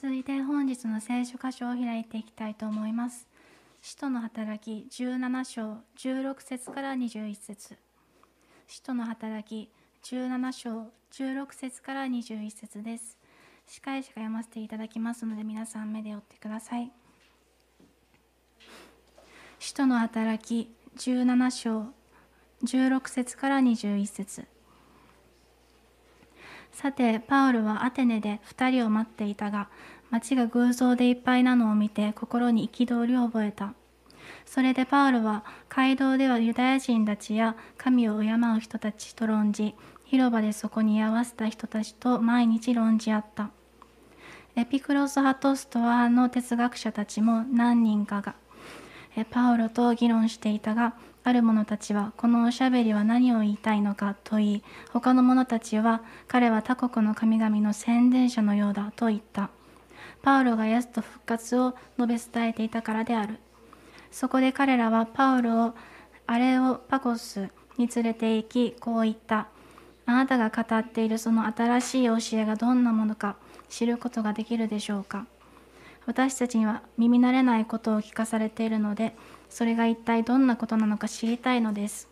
続いて本日の聖書箇所を開いていきたいと思います。使徒の働き17章16節から21節使徒の働き17章16節から21節です。司会者が読ませていただきますので皆さん目で追ってください。使徒の働き17章16節から21節さてパウルはアテネで2人を待っていたが町が偶像でいっぱいなのを見て心に憤りを覚えた。それでパウルは街道ではユダヤ人たちや神を敬う人たちと論じ広場でそこに居合わせた人たちと毎日論じ合った。エピクロス派とストアの哲学者たちも何人かがパウロと議論していたがある者たちはこのおしゃべりは何を言いたいのかと言い他の者たちは彼は他国の神々の宣伝者のようだと言った。パウロがイエスと復活を述べ伝えていたからである。そこで彼らはパウロをアレオパコスに連れて行きこう言った。あなたが語っているその新しい教えがどんなものか知ることができるでしょうか。私たちには耳慣れないことを聞かされているのでそれが一体どんなことなのか知りたいのです。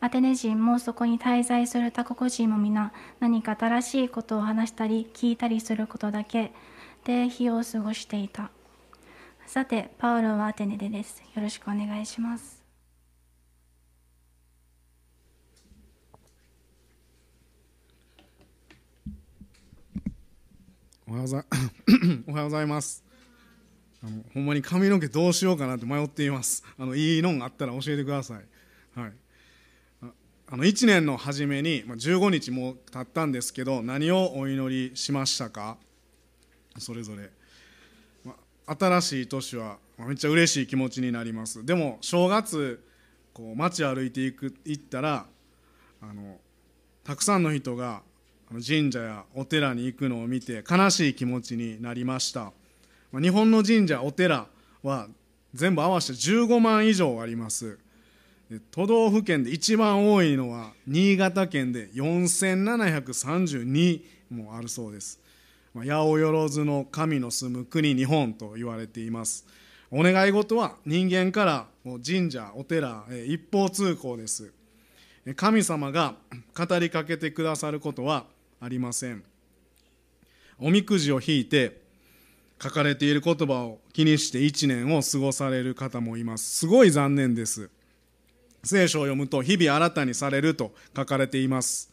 アテネ人もそこに滞在する他国人も皆何か新しいことを話したり聞いたりすることだけで日を過ごしていた。さてパウロはアテネでです。よろしくお願いします。おはようございます。あのほんまに髪の毛どうしようかなって迷っています。あのいいのがあったら教えてください、はい、あの1年の初めに、まあ、15日も経ったんですけど何をお祈りしましたか？それぞれ、まあ、新しい年はめっちゃ嬉しい気持ちになります。でも正月こう街歩いていく行ったらあのたくさんの人が神社やお寺に行くのを見て悲しい気持ちになりました。日本の神社お寺は全部合わせて15万以上あります。都道府県で一番多いのは新潟県で4732もあるそうです。八百万の神の住む国日本と言われています。お願い事は人間から神社お寺一方通行です。神様が語りかけてくださることはありません。おみくじを引いて書かれている言葉を気にして1年を過ごされる方もいます。すごい残念です。聖書を読むと日々新たにされると書かれています。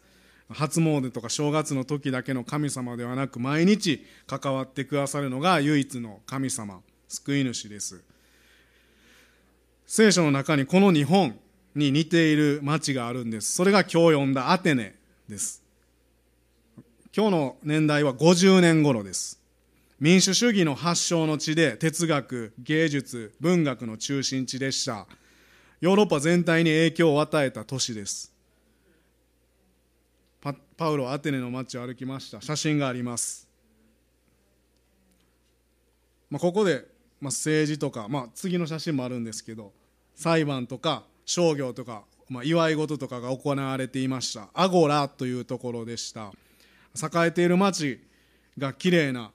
初詣とか正月の時だけの神様ではなく毎日関わってくださるのが唯一の神様。救い主です。聖書の中にこの日本に似ている町があるんです。それが今日読んだアテネです。今日の年代は50年頃です。民主主義の発祥の地で哲学芸術文学の中心地でした。ヨーロッパ全体に影響を与えた都市です。パパウロアテネの街を歩きました。写真があります、まあ、ここで、まあ、政治とか、まあ、次の写真もあるんですけど裁判とか商業とか、まあ、祝い事とかが行われていました。アゴラというところでした。栄えている街が綺麗な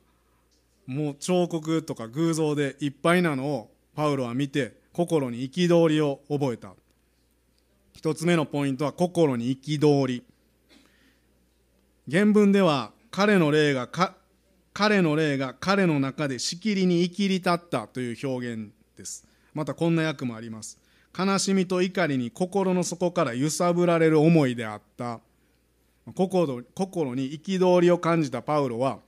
もう彫刻とか偶像でいっぱいなのをパウロは見て心に憤りを覚えた。一つ目のポイントは心に憤り。原文では彼の霊が彼の霊が彼の中でしきりに生きり立ったという表現です。またこんな訳もあります。悲しみと怒りに心の底から揺さぶられる思いであった。心心に憤りを感じたパウロは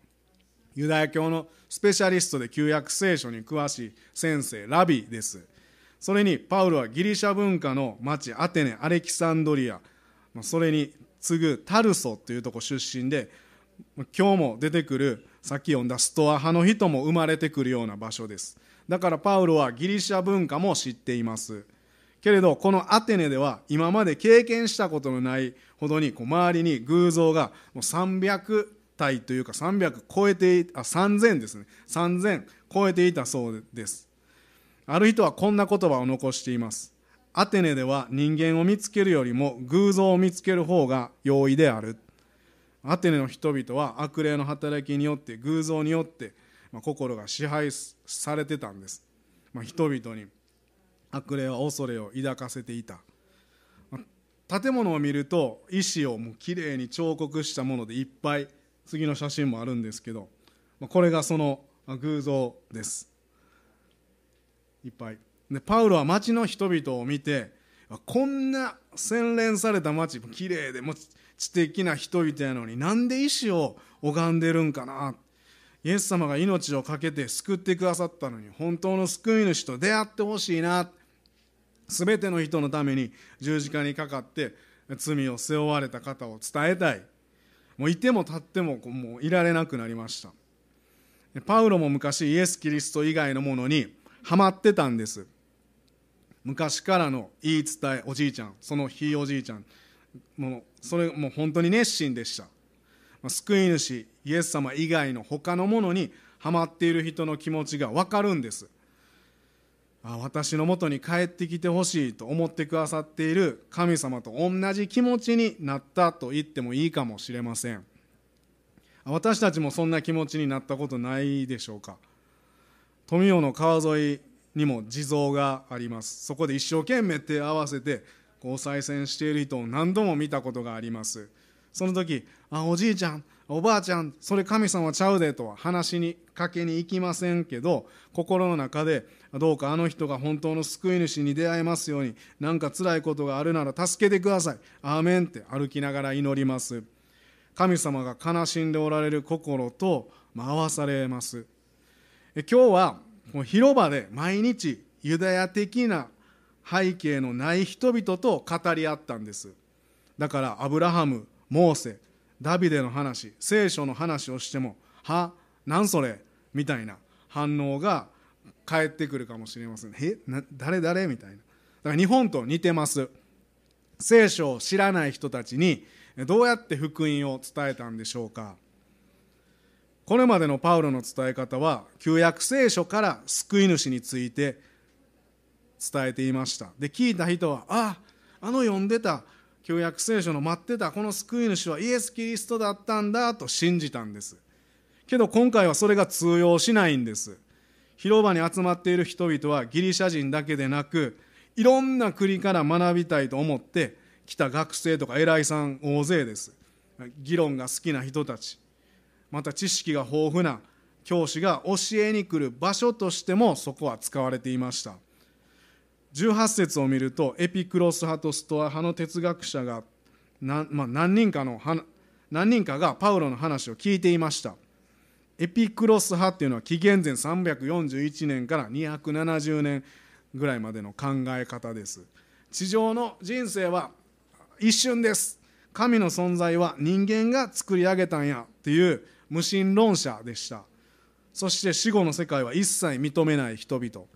ユダヤ教のスペシャリストで旧約聖書に詳しい先生ラビです。それにパウロはギリシャ文化の町アテネアレキサンドリア。それに次ぐタルソというとこ出身で今日も出てくるさっき読んだストア派の人も生まれてくるような場所です。だからパウロはギリシャ文化も知っています。けれどこのアテネでは今まで経験したことのないほどにこう周りに偶像がもう300体というか300超えてあ3000ですね。3000超えていたそうです。ある人はこんな言葉を残しています。アテネでは人間を見つけるよりも偶像を見つける方が容易である。アテネの人々は悪霊の働きによって偶像によってまあ、心が支配されてたんです、まあ、人々に悪霊は恐れを抱かせていた、まあ、建物を見ると石をもうきれいに彫刻したものでいっぱい次の写真もあるんですけど、これがその偶像です。いっぱい。でパウロは町の人々を見てこんな洗練された町きれいでも知的な人々やのになんで石を拝んでるんかな。イエス様が命を懸けて救ってくださったのに本当の救い主と出会ってほしいな。全ての人のために十字架にかかって罪を背負われた方を伝えたい。もういても立ってももういられなくなりました。パウロも昔イエス・キリスト以外のものにハマってたんです。昔からの言い伝えおじいちゃんそのひいおじいちゃんもうそれもう本当に熱心でした。救い主イエス様以外の他のものにハマっている人の気持ちが分かるんです。私のもとに帰ってきてほしいと思ってくださっている神様と同じ気持ちになったと言ってもいいかもしれません。私たちもそんな気持ちになったことないでしょうか。富雄の川沿いにも地蔵があります。そこで一生懸命手を合わせてこう再選している人を何度も見たことがあります。その時「あおじいちゃんおばあちゃんそれ神様ちゃうで」とは話にかけに行きませんけど心の中でどうかあの人が本当の救い主に出会えますように何か辛いことがあるなら助けてください。アーメンって歩きながら祈ります。神様が悲しんでおられる心と合わされます。今日は広場で毎日ユダヤ的な背景のない人々と語り合ったんです。だからアブラハムモーセダビデの話聖書の話をしても「は何それ?」みたいな反応が返ってくるかもしれません。えな誰誰？みたいな。だから日本と似てます。聖書を知らない人たちにどうやって福音を伝えたんでしょうか。これまでのパウロの伝え方は旧約聖書から救い主について伝えていました。で聞いた人はああの読んでた。旧約聖書の待ってたこの救い主はイエス・キリストだったんだと信じたんです。けど今回はそれが通用しないんです。広場に集まっている人々はギリシャ人だけでなくいろんな国から学びたいと思って来た学生とか偉いさん大勢です。議論が好きな人たち。また知識が豊富な教師が教えに来る場所としてもそこは使われていました。18節を見るとエピクロス派とストア派の哲学者が何,、まあ、何人かの何人かがパウロの話を聞いていました。エピクロス派っていうのは紀元前341年から270年ぐらいまでの考え方です。地上の人生は一瞬です。神の存在は人間が作り上げたんやっていう無神論者でした。そして死後の世界は一切認めない人々。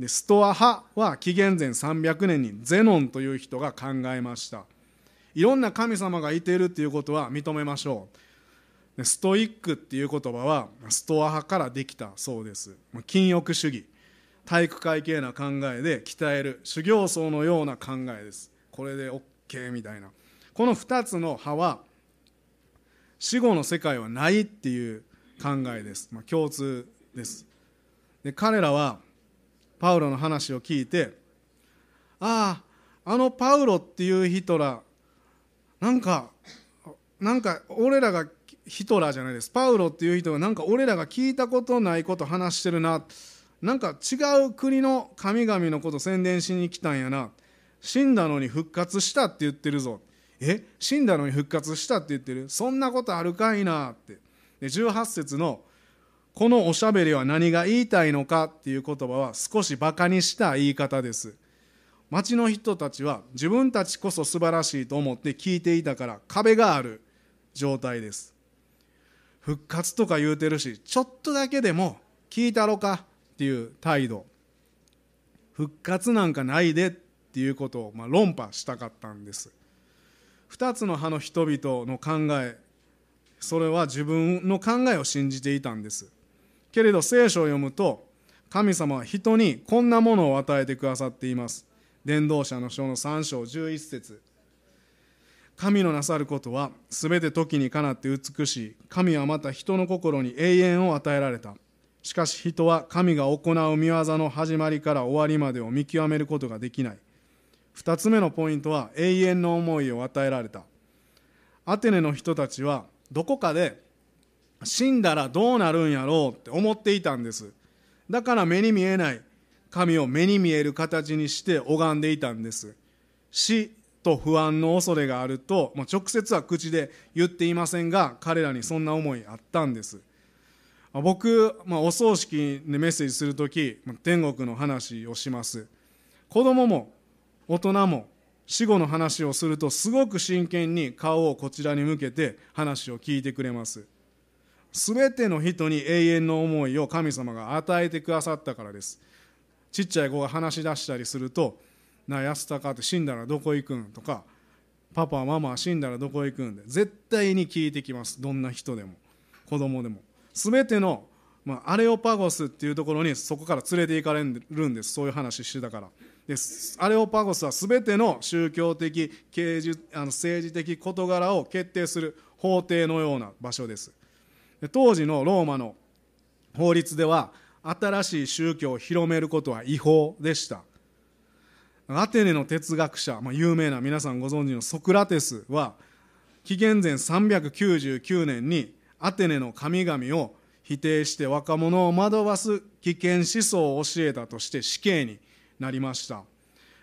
でストア派は紀元前300年にゼノンという人が考えました。いろんな神様がいているっていうことは認めましょう。でストイックっていう言葉はストア派からできたそうです。禁欲主義。体育会系な考えで鍛える修行僧のような考えです。これで OK みたいな。この2つの派は死後の世界はないっていう考えです、まあ、共通です。で彼らはパウロの話を聞いてあああのパウロっていう人らなんかなんか俺らがヒトラーじゃないです。パウロっていう人がなんか俺らが聞いたことないこと話してるな。なんか違う国の神々のこと宣伝しに来たんやな。死んだのに復活したって言ってるぞ。え？死んだのに復活したって言ってる？そんなことあるかいなって。で18節のこのおしゃべりは何が言いたいのかっていう言葉は少しバカにした言い方です。町の人たちは自分たちこそ素晴らしいと思って聞いていたから壁がある状態です。復活とか言うてるしちょっとだけでも聞いたろかっていう態度。復活なんかないでっていうことをまあ論破したかったんです。2つの派の人々の考えそれは自分の考えを信じていたんです。けれど聖書を読むと神様は人にこんなものを与えてくださっています。伝道者の書の3章11節。神のなさることはすべて時にかなって美しい。神はまた人の心に永遠を与えられた。しかし人は神が行う見業の始まりから終わりまでを見極めることができない。2つ目のポイントは永遠の思いを与えられた。アテネの人たちはどこかで死んだらどうなるんやろうって思っていたんです。だから目に見えない。神を目に見える形にして拝んでいたんです。死と不安の恐れがあると、まあ、直接は口で言っていませんが彼らにそんな思いあったんです。僕、まあ、お葬式でメッセージする時天国の話をします。子供も大人も死後の話をするとすごく真剣に顔をこちらに向けて話を聞いてくれます。すべての人に永遠の思いを神様が与えてくださったからです。ちっちゃい子が話し出したりすると「なあ安高って死んだらどこ行くん?」とか「パパママ死んだらどこ行くん?」で絶対に聞いてきます。どんな人でも子供でも。全ての、まあ、アレオパゴスっていうところにそこから連れて行かれるんです。そういう話してたから。でアレオパゴスは全ての宗教的あの政治的事柄を決定する法廷のような場所です。当時のローマの法律では新しい宗教を広めることは違法でした。アテネの哲学者、まあ、有名な皆さんご存知のソクラテスは紀元前399年にアテネの神々を否定して若者を惑わす危険思想を教えたとして死刑になりました。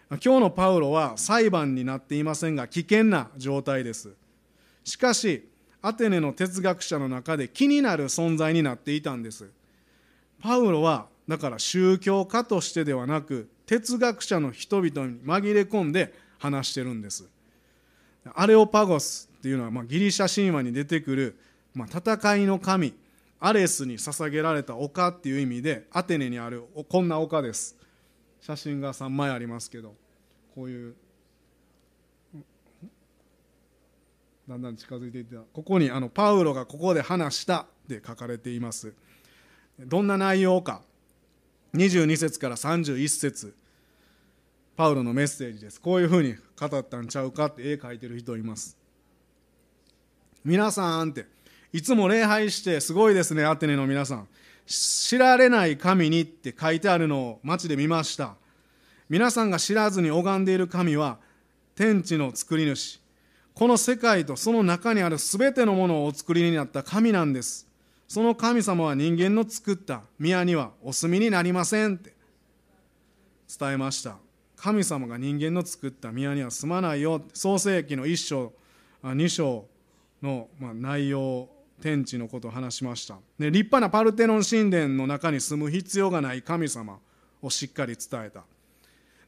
今日のパウロは裁判になっていませんが危険な状態です。しかしアテネの哲学者の中で気になる存在になっていたんです。パウロはだから宗教家としてではなく哲学者の人々に紛れ込んで話してるんです。アレオパゴスっていうのはまギリシャ神話に出てくるま、戦いの神アレスに捧げられた丘っていう意味でアテネにあるこんな丘です。写真が3枚ありますけどこういうだんだん近づいていってここにあのパウロがここで話したって書かれています。どんな内容か。22節から31節。パウロのメッセージです。こういうふうに語ったんちゃうかって絵描いてる人います。皆さんっていつも礼拝してすごいですねアテネの皆さん。知られない神にって書いてあるのを街で見ました。皆さんが知らずに拝んでいる神は天地の作り主。この世界とその中にある全てのものをお作りになった神なんです。その神様は人間の作った宮にはお住みになりませんって。伝えました。神様が人間の作った宮には住まないよ。創世紀の1章2章の内容天地のことを話しました。で立派なパルテノン神殿の中に住む必要がない神様をしっかり伝えた。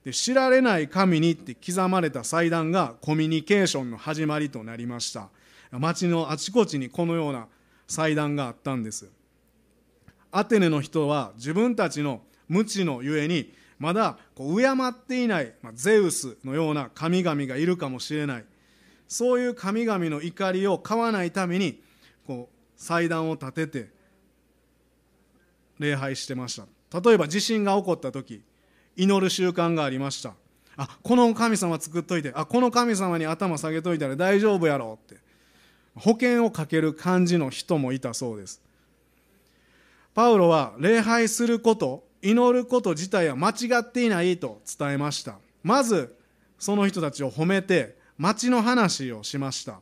で知られない神にって刻まれた祭壇がコミュニケーションの始まりとなりました。町のあちこちにこのような祭壇があったんです。アテネの人は自分たちの無知のゆえにまだこう敬っていない、まあ、ゼウスのような神々がいるかもしれない。そういう神々の怒りを買わないためにこう祭壇を立てて礼拝してました。例えば地震が起こった時祈る習慣がありました。あこの神様作っといてあこの神様に頭下げといたら大丈夫やろって。保険をかける感じの人もいたそうです。パウロは礼拝すること祈ること自体は間違っていないと伝えました。まずその人たちを褒めて町の話をしました。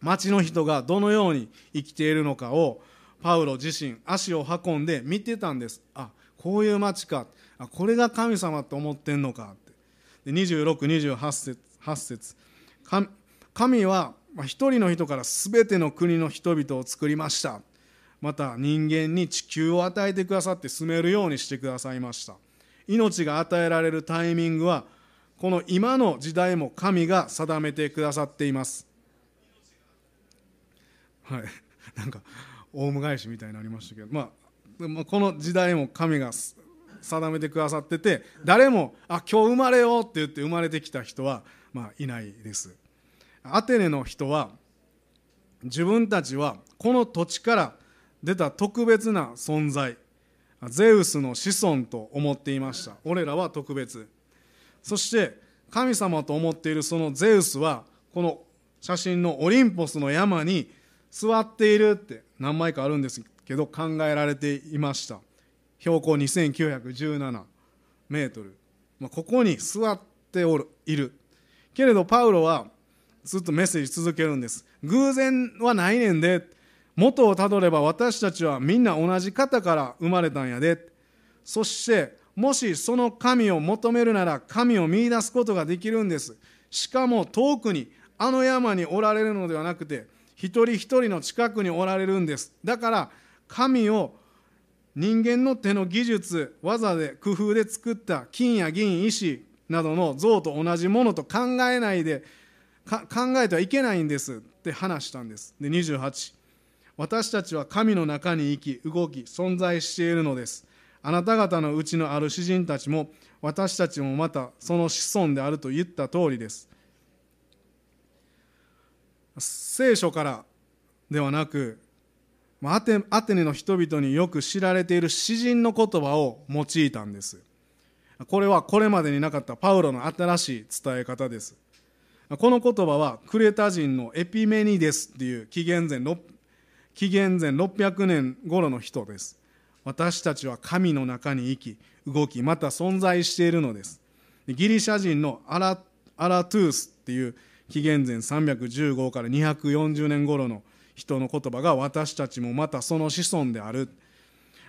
町の人がどのように生きているのかをパウロ自身足を運んで見てたんです。あこういう町か。あこれが神様と思ってんのかって。2628節8節。神は一人の人から全ての国の人々を作りました。また人間に地球を与えてくださって住めるようにしてくださいました。命が与えられるタイミングはこの今の時代も神が定めてくださっています。はい、なんかオウム返しみたいになりましたけど、まあ、この時代も神が定めてくださってて誰も「あ今日生まれよう」って言って生まれてきた人は、まあ、いないです。アテネの人は自分たちはこの土地から出た特別な存在ゼウスの子孫と思っていました。俺らは特別。そして神様と思っているそのゼウスはこの写真のオリンポスの山に座っているって何枚かあるんですけど考えられていました。標高2917メートル、まあ、ここに座っておるいる。けれどパウロはずっとメッセージ続けるんです。偶然はないねんで元をたどれば私たちはみんな同じ方から生まれたんやで。そしてもしその神を求めるなら神を見いだすことができるんです。しかも遠くにあの山におられるのではなくて一人一人の近くにおられるんです。だから神を人間の手の技術技で工夫で作った金や銀石などの像と同じものと考えないで考えてはいけないんですって話したんです。で28私たちは神の中に生き動き存在しているのです。あなた方のうちのある詩人たちも私たちもまたその子孫であると言った通りです。聖書からではなくアテアテネの人々によく知られている詩人の言葉を用いたんです。これはこれまでになかったパウロの新しい伝え方です。この言葉はクレタ人のエピメニデスっていう紀元前紀元前600年頃の人です。私たちは神の中に生き動きまた存在しているのです。ギリシャ人のアラトゥースっていう紀元前315から240年頃の人の言葉が私たちもまたその子孫である。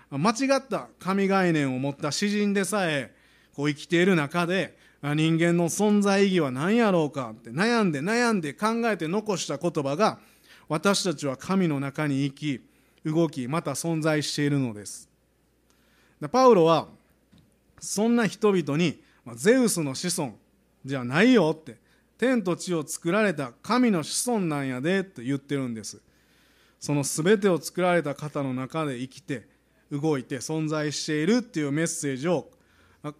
間違った神概念を持った詩人でさえこう生きている中で人間の存在意義は何やろうか？って悩んで悩んで考えて残した言葉が私たちは神の中に生き動きまた存在しているのです。パウロはそんな人々にゼウスの子孫じゃないよって天と地を作られた神の子孫なんやでって言ってるんです。その全てを作られた方の中で生きて動いて存在しているっていうメッセージを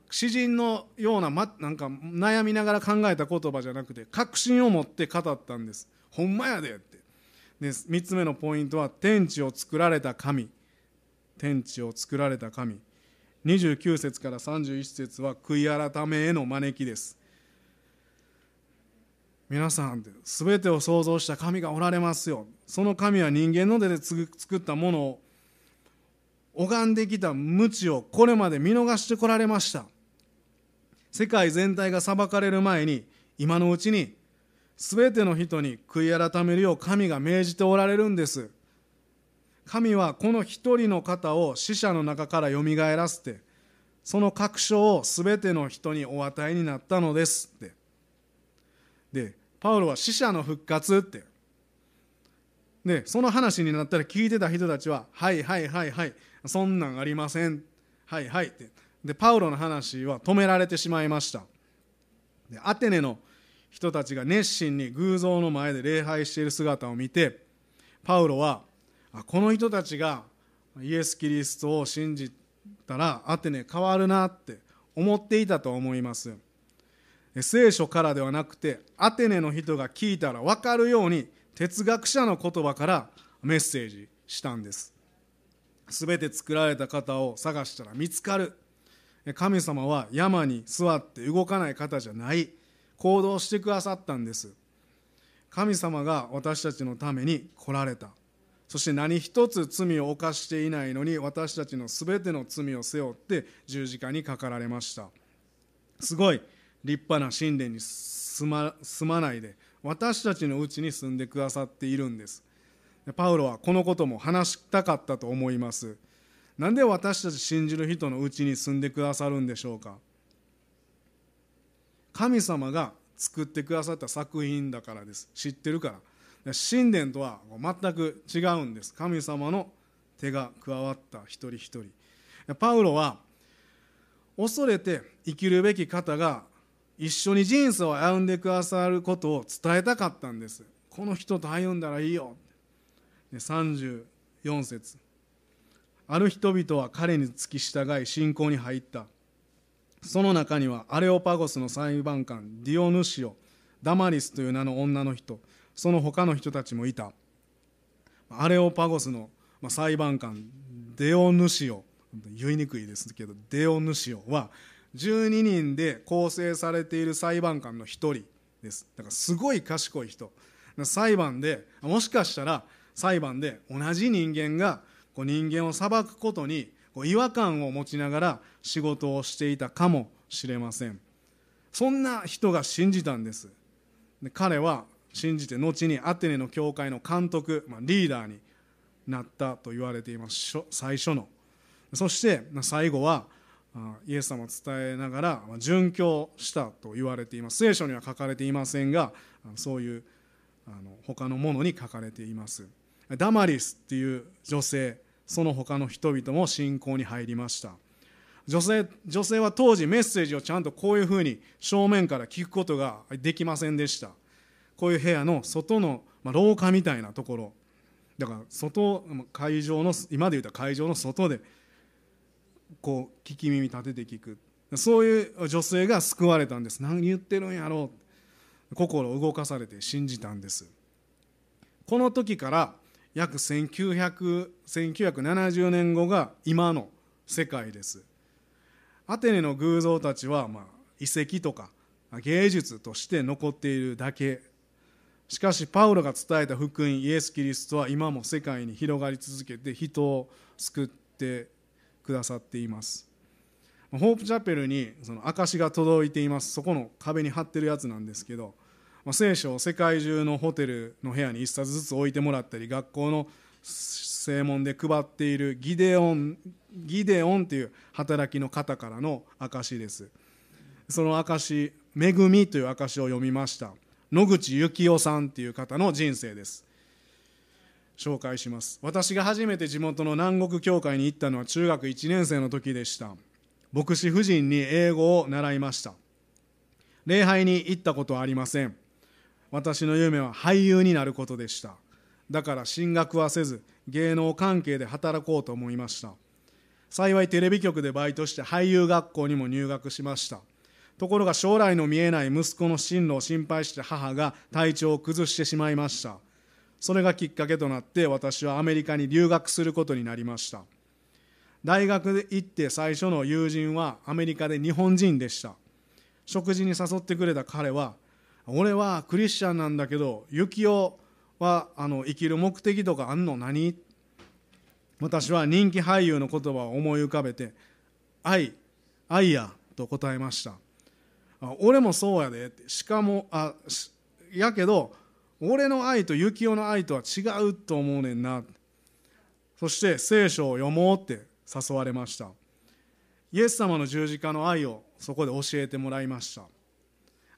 詩人のような,、ま、なんか悩みながら考えた言葉じゃなくて確信を持って語ったんです。ほんまやでって。で3つ目のポイントは天地を作られた神。天地を作られた神。29節から31節は悔い改めへの招きです。皆さん全てを創造した神がおられますよその神は人間の手で作ったものを拝んできた無知をこれまで見逃してこられました。世界全体が裁かれる前に今のうちに全ての人に悔い改めるよう神が命じておられるんです。神はこの一人の方を死者の中からよみがえらせてその確証を全ての人にお与えになったのですって。でパウロは死者の復活って。でその話になったら聞いてた人たちは「はいはいはいはいそんなんありません」「はいはい」って。でパウロの話は止められてしまいました。でアテネの人たちが熱心に偶像の前で礼拝している姿を見てパウロはこの人たちがイエス・キリストを信じたらアテネ変わるなって思っていたと思います。聖書からではなくてアテネの人が聞いたら分かるように哲学者の言葉からメッセージしたんです。全て作られた方を探したら見つかる。神様は山に座って動かない方じゃない。行動してくださったんです。神様が私たちのために来られた。そして何一つ罪を犯していないのに私たちの全ての罪を背負って十字架にかかられました。すごい。立派な神殿に住ま住まないで私たちのうちに住んでくださっているんです。パウロはこのことも話したかったと思います。なんで私たち信じる人のうちに住んでくださるんでしょうか。神様が作ってくださった作品だからです。知ってるから。神殿とは全く違うんです。神様の手が加わった一人一人。パウロは恐れて生きるべき方が一緒に人生を歩んでくださることを伝えたかったんです。この人と歩んだらいいよ。34節。ある人々は彼に付き従い信仰に入った。その中にはアレオパゴスの裁判官ディオヌシオダマリスという名の女の人その他の人たちもいた。アレオパゴスの裁判官デオヌシオ。言いにくいですけどデオヌシオは12人で構成されている裁判官の1人です。だからすごい賢い人。裁判でもしかしたら裁判で同じ人間がこう人間を裁くことにこう違和感を持ちながら仕事をしていたかもしれません。そんな人が信じたんです。で彼は信じて後にアテネの教会の監督、まあ、リーダーになったと言われています。最初の。そして最後はイエス様を伝えながら殉教したと言われています。聖書には書かれていませんがそういう他のものに書かれています。ダマリスっていう女性その他の人々も信仰に入りました。女性女性は当時メッセージをちゃんとこういうふうに正面から聞くことができませんでした。こういう部屋の外の、廊下みたいなところ。だから外会場の今で言うたら会場の外でこう聞き耳立てて聞く。そういう女性が救われたんです。何言ってるんやろう心を動かされて信じたんです。この時から約1900 1970年後が今の世界です。アテネの偶像たちは、まあ、遺跡とか芸術として残っているだけ。しかしパウロが伝えた福音イエス・キリストは今も世界に広がり続けて人を救ってくださっています。ホープチャペルにその証が届いています。そこの壁に貼ってるやつなんですけど、まあ、聖書を世界中のホテルの部屋に1冊ずつ置いてもらったり学校の正門で配っているギデオンギデオンという働きの方からの証です。その証「恵み」という証を読みました。野口幸雄さんという方の人生です。紹介します。私が初めて地元の南国教会に行ったのは中学1年生の時でした。牧師夫人に英語を習いました。礼拝に行ったことはありません。私の夢は俳優になることでした。だから進学はせず芸能関係で働こうと思いました。幸いテレビ局でバイトして俳優学校にも入学しました。ところが将来の見えない息子の進路を心配して母が体調を崩してしまいました。それがきっかけとなって私はアメリカに留学することになりました。大学で行って最初の友人はアメリカで日本人でした。食事に誘ってくれた彼は俺はクリスチャンなんだけど幸男はあの生きる目的とかあんの何？私は人気俳優の言葉を思い浮かべて「愛愛や」と答えました。俺もそうやで。しかもあやけど俺の愛と幸男の愛とは違うと思うねんな。そして聖書を読もうって誘われました。イエス様の十字架の愛をそこで教えてもらいました。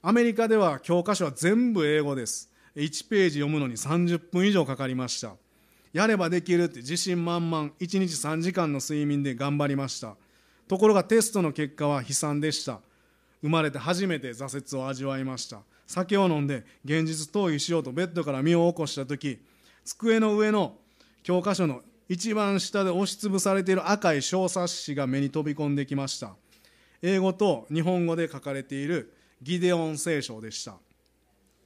アメリカでは教科書は全部英語です。1ページ読むのに30分以上かかりました。やればできるって自信満々。1日3時間の睡眠で頑張りました。ところがテストの結果は悲惨でした。生まれて初めて挫折を味わいました。酒を飲んで現実逃避しようとベッドから身を起こした時机の上の教科書の一番下で押しつぶされている赤い小冊子が目に飛び込んできました。英語と日本語で書かれているギデオン聖書でした。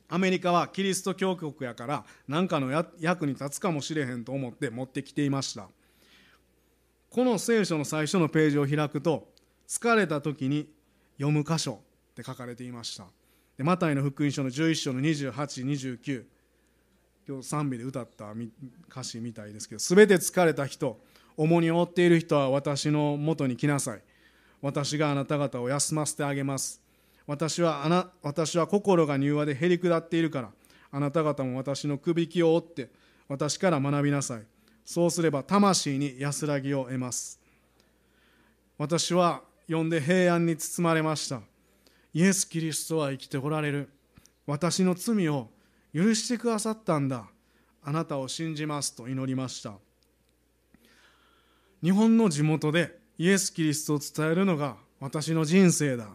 アメリカはキリスト教国やから何かの役に立つかもしれへんと思って持ってきていました。この聖書の最初のページを開くと疲れた時に読む箇所って書かれていました。でマタイの福音書の11章の2829今日賛美で歌った歌詞みたいですけど全て疲れた人重荷を負っている人は私のもとに来なさい。私があなた方を休ませてあげます。私はあな私は心が柔和でへり下っているからあなた方も私のくびきを折って私から学びなさい。そうすれば魂に安らぎを得ます。私は呼んで平安に包まれました。イエス・キリストは生きておられる。私の罪を許してくださったんだ。あなたを信じますと祈りました。日本の地元でイエス・キリストを伝えるのが私の人生だ。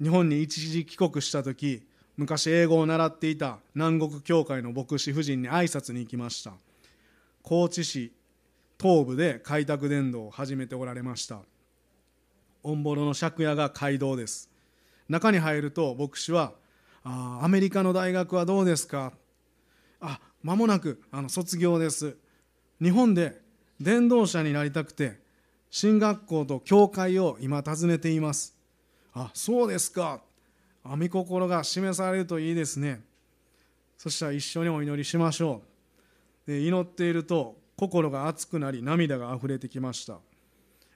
日本に一時帰国した時昔英語を習っていた南国教会の牧師夫人に挨拶に行きました。高知市東部で開拓伝道を始めておられました。オンボロの借家が街道です。中に入ると牧師は「あアメリカの大学はどうですか?」あ「間もなくあの卒業です」日本で伝道者になりたくて進学校と教会を今訪ねていますあそうですか。御心が示されるといいですねそしたら一緒にお祈りしましょう。で祈っていると心が熱くなり涙があふれてきました。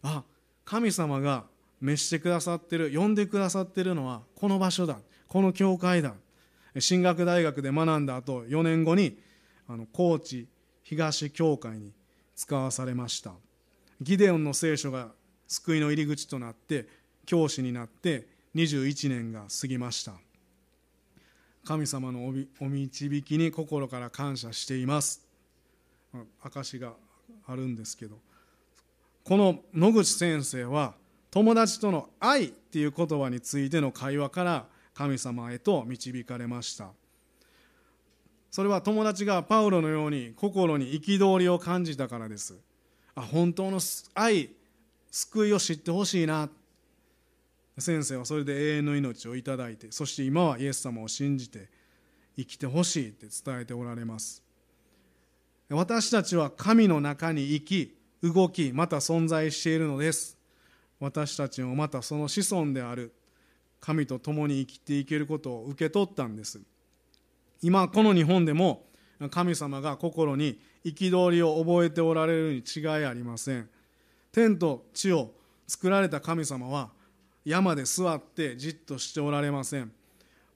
あ神様が召してくださってる呼んでくださってるのはこの場所だ。この教会だ。進学大学で学んだ後4年後にあの高知東教会に使わされました。ギデオンの聖書が救いの入り口となって教師になって21年が過ぎました。神様のお導きに心から感謝しています。証があるんですけど。この野口先生は友達との愛っていう言葉についての会話から神様へと導かれました。それは友達がパウロのように心に憤りを感じたからです。あ本当の愛救いを知ってほしいな。先生はそれで永遠の命をいただいてそして今はイエス様を信じて生きてほしいって伝えておられます。私たちは神の中に生き動きまた存在しているのです。私たちもまたその子孫である。神と共に生きていけることを受け取ったんです。今この日本でも神様が心に憤りを覚えておられるに違いありません。天と地を作られた神様は山で座ってじっとしておられません。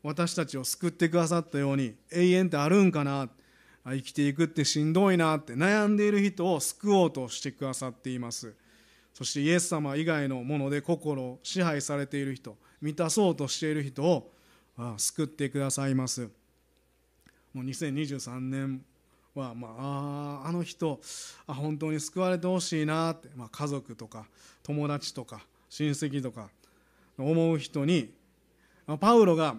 私たちを救ってくださったように永遠ってあるんかな？生きていくってしんどいなって悩んでいる人を救おうとしてくださっています。そしてイエス様以外のもので心を支配されている人満たそうとしている人を救ってくださいます。もう2023年は、まあ、ああの人あ本当に救われてほしいなって、まあ、家族とか友達とか親戚とか思う人にパウロが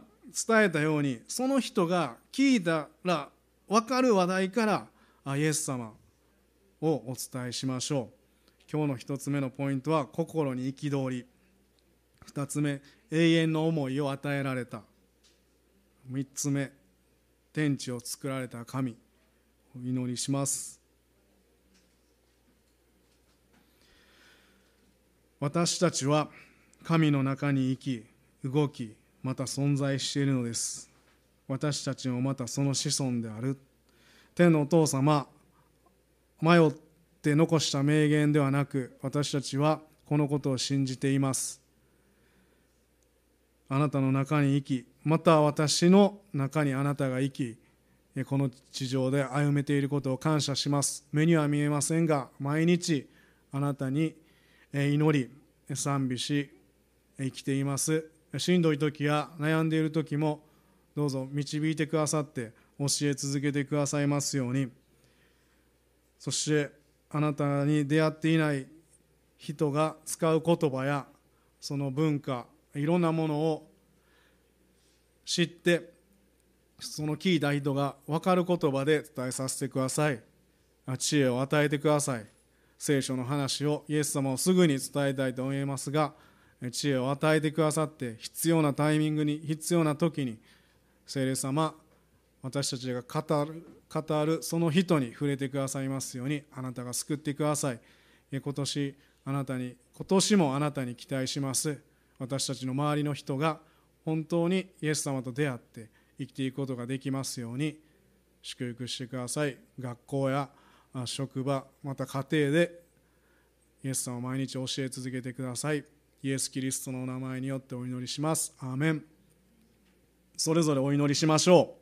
伝えたようにその人が聞いたら分かる話題からイエス様をお伝えしましょう。今日の一つ目のポイントは心に憤り。二つ目永遠の思いを与えられた。三つ目天地を作られた神。お祈りします。私たちは神の中に生き動きまた存在しているのです。私たちもまたその子孫である。天のお父様迷ってって残した名言ではなく私たちはこのことを信じています。あなたの中に生きまた私の中にあなたが生きこの地上で歩めていることを感謝します。目には見えませんが毎日あなたに祈り賛美し生きています。しんどい時や悩んでいる時もどうぞ導いてくださって教え続けてくださいますように。そしてあなたに出会っていない人が使う言葉やその文化いろんなものを知ってその聞いた人が分かる言葉で伝えさせてください。知恵を与えてください。聖書の話をイエス様をすぐに伝えたいと思いますが知恵を与えてくださって必要なタイミングに必要な時に聖霊様私たちが語る語るその人に触れてくださいますようにあなたが救ってください。今年あなたに今年もあなたに期待します。私たちの周りの人が本当にイエス様と出会って生きていくことができますように祝福してください。学校や職場また家庭でイエス様を毎日教え続けてください。イエス・キリストのお名前によってお祈りします。アーメン。それぞれお祈りしましょう。